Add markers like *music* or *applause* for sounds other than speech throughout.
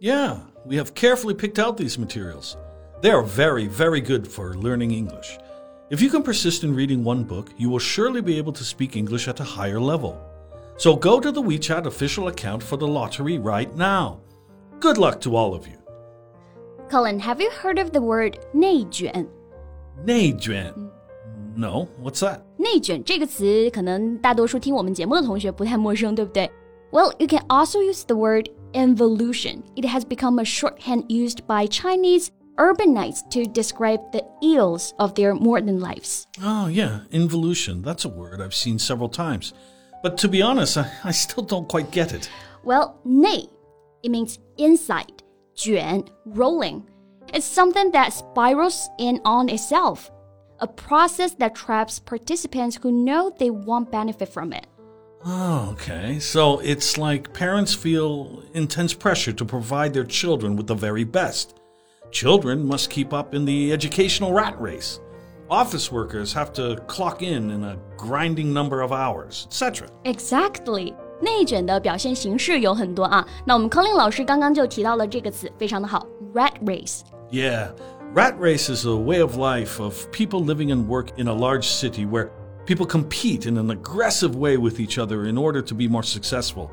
Yeah, we have carefully picked out these materials. They are very, very good for learning English. If you can persist in reading one book, you will surely be able to speak English at a higher level. So go to the WeChat official account for the lottery right now. Good luck to all of you. Colin, have you heard of the word 内卷？内卷. No, what's that? 内卷这个词可能大多数听我们节目的同学不太陌生，对不对？Well, you can also use the word involution. It has become a shorthand used by Chinese urbanites to describe the ills of their modern lives. Oh, yeah, involution. That's a word I've seen several times. But to be honest, I, I still don't quite get it. Well, 内 it means inside, juan, rolling. It's something that spirals in on itself, a process that traps participants who know they won't benefit from it. Oh, okay. So it's like parents feel intense pressure to provide their children with the very best. Children must keep up in the educational rat race. Office workers have to clock in in a grinding number of hours, etc. Exactly. 内卷的表现形式有很多啊，那我们 Colin 老师刚刚就提到了这个词，非常的好，rat race。 Yeah, rat race is a way of life of people living and work in a large city where people compete in an aggressive way with each other in order to be more successful,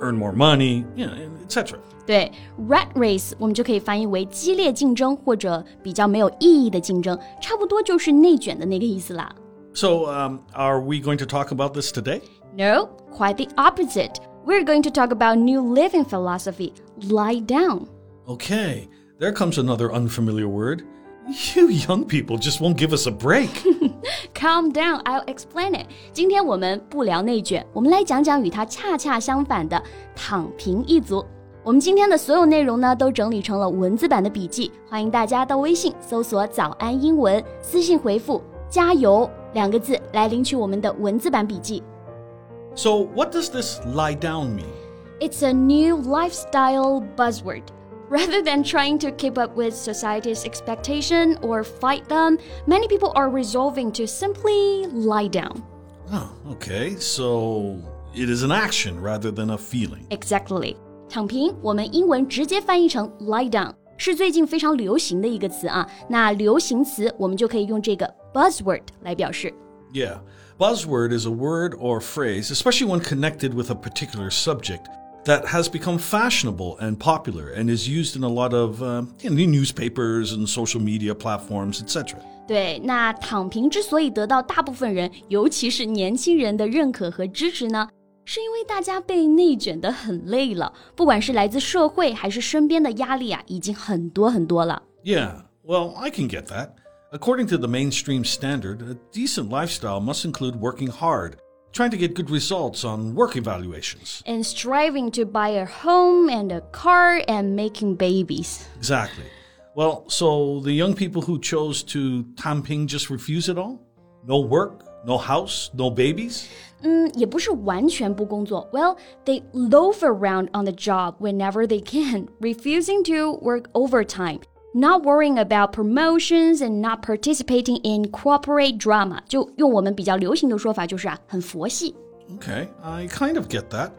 earn more money, you know, etc. 对，rat race 我们就可以翻译为激烈竞争或者比较没有意义的竞争，差不多就是内卷的那个意思啦。 So, um, are we going to talk about this today? No, quite the opposite. We're going to talk about new living philosophy, lie down. Okay, there comes another unfamiliar word. You young people just won't give us a break. *laughs* Calm down, I'll explain it. 今天我们不聊内卷，我们来讲讲与它恰恰相反的躺平一族。我们今天的所有内容呢，都整理成了文字版的笔记，欢迎大家到微信搜索“早安英文”，私信回复“加油”两个字来领取我们的文字版笔记。 so, what does this lie down mean? It's a new lifestyle buzzword. Rather than trying to keep up with society's expectation or fight them, many people are resolving to simply lie down. Oh, okay, so it is an action rather than a feeling. Exactly. 躺平，我们英文直接翻译成 lie down，是最近非常流行的一个词啊。那流行词我们就可以用这个 buzzword 来表示。 Yeah, buzzword is a word or phrase, especially when connected with a particular subject, that has become fashionable and popular and is used in a lot of uh, in newspapers and social media platforms, etc. 对，那躺平之所以得到大部分人，尤其是年轻人的认可和支持呢，是因为大家被内卷得很累了，不管是来自社会还是身边的压力啊，已经很多很多了。 Yeah, well, I can get that. According to the mainstream standard, a decent lifestyle must include working hard, trying to get good results on work evaluations. And striving to buy a home and a car and making babies. Exactly. Well, so the young people who chose to tang ping just refuse it all? No work, no house, no babies? Mm, well they loaf around on the job whenever they can, *laughs* refusing to work overtime not worrying about promotions and not participating in corporate drama. 就用我们比较流行的说法，就是啊，很佛系。 Okay, I kind of get that.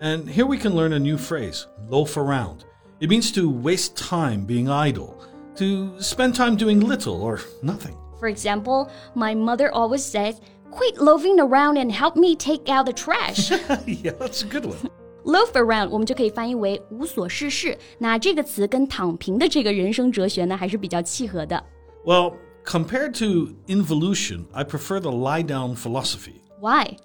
And here we can learn a new phrase loaf around. It means to waste time being idle, to spend time doing little or nothing. For example, my mother always says, "Quit loafing around and help me take out the trash." *laughs* yeah, that's a good one. Loaf around 我们就可以翻译为无所事事。那这个词跟躺平的这个人生哲学呢，还是比较契合的。 Well, compared to involution, I prefer the lie down philosophy. Why?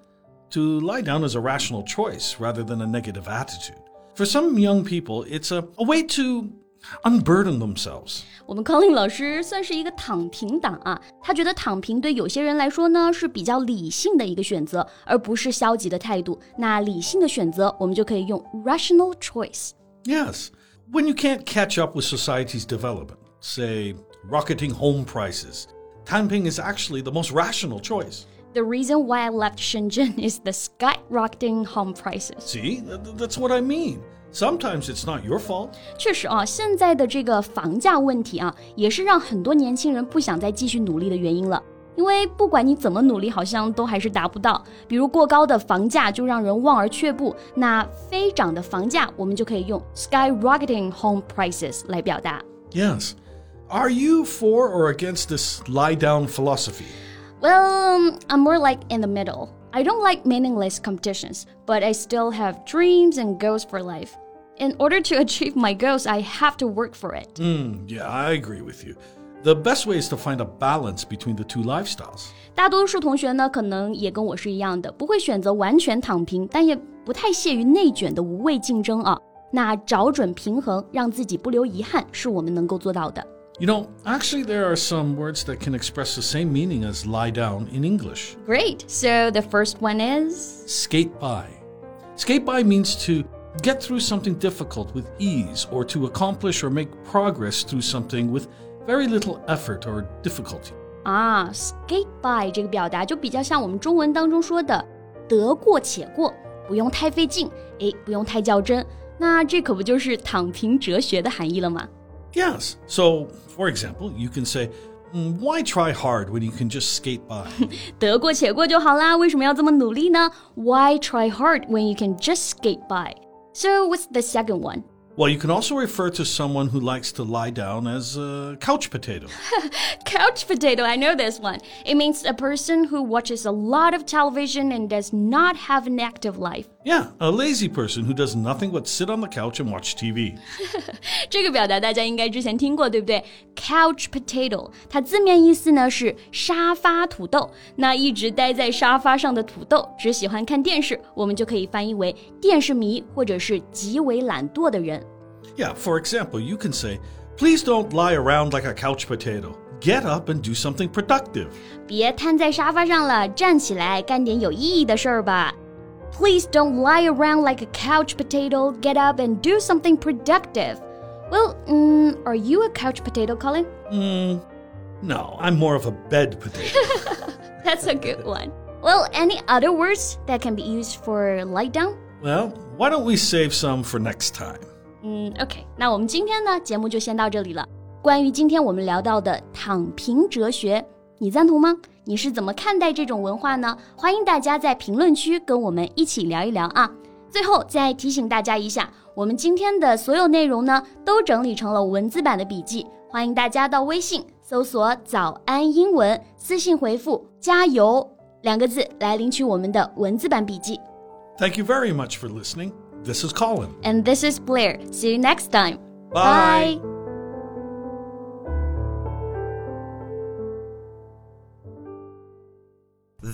To lie down is a rational choice rather than a negative attitude. For some young people, it's a, a way to unburden themselves. Colin 老师算是一个躺平党啊，他觉得躺平对有些人来说呢是比较理性的一个选择，而不是消极的态度。那理性的选择，我们就可以用 rational choice。Yes, when you can't catch up with society's development, say rocketing home prices, tang ping is actually the most rational choice. The reason why I left Shenzhen is the skyrocketing home prices. See, that's what I mean. Sometimes it's not your fault. 确实啊，现在的这个房价问题啊，也是让很多年轻人不想再继续努力的原因了。因为不管你怎么努力，好像都还是达不到。比如过高的房价就让人望而却步，那飞涨的房价，我们就可以用 skyrocketing home prices 来表达。Yes. Are you for or against this lie down philosophy? Well, I'm more like in the middle. I don't like meaningless competitions, but I still have dreams and goals for life. In order to *laughs* achieve my goals, I have to work for it. Mm, yeah, I agree with you. The best way is to find a balance between the two lifestyles. 大多数同学呢，可能也跟我是一样的，不会选择完全躺平，但也不太屑于内卷的无谓竞争啊。那找准平衡，让自己不留遗憾，是我们能够做到的。You know, actually, there are some words that can express the same meaning as lie down in English. Great. So the first one is skate by. Skate by means to get through something difficult with ease or to accomplish or make progress through something with very little effort or difficulty. 啊，skate by 这个表达就比较像我们中文当中说的“得过且过”，不用太费劲，诶，不用太较真。那这可不就是躺平哲学的含义了吗？Yes. So, for example, you can say. Mm, why try hard when you can just skate by? 得过且过就好啦，为什么要这么努力呢？Why *laughs* try hard when you can just skate by? So what's the second one? Well, you can also refer to someone who likes to lie down as a couch potato. *laughs* couch potato, I know this one. It means a person who watches a lot of television and does not have an active life. Yeah, a lazy person who does nothing but sit on the couch and watch TV. *laughs* 这个表达大家应该之前听过，对不对？Couch potato，它字面意思呢是沙发土豆。那一直待在沙发上的土豆，只喜欢看电视，我们就可以翻译为电视迷或者是极为懒惰的人。yeah, for example, you can say, Please don't lie around like a couch potato. Get up and do something productive. 别瘫在沙发上了，站起来干点有意义的事儿吧。 Please don't lie around like a couch potato. Get up and do something productive. Well, mm, are you a couch potato, Colin? Mm, no, I'm more of a bed potato. *laughs* That's a good one. Well, any other words that can be used for lie down? Well, why don't we save some for next time? 嗯，OK，那我们今天呢节目就先到这里了。关于今天我们聊到的躺平哲学，你赞同吗？ 你是怎么看待这种文化呢？欢迎大家在评论区跟我们一起聊一聊啊！最后再提醒大家一下，我们今天的所有内容呢都整理成了文字版的笔记，欢迎大家到微信搜索“早安英文”，私信回复“加油”两个字来领取我们的文字版笔记。Thank you very much for listening. This is Colin. And this is Blair. See you next time. Bye. Bye.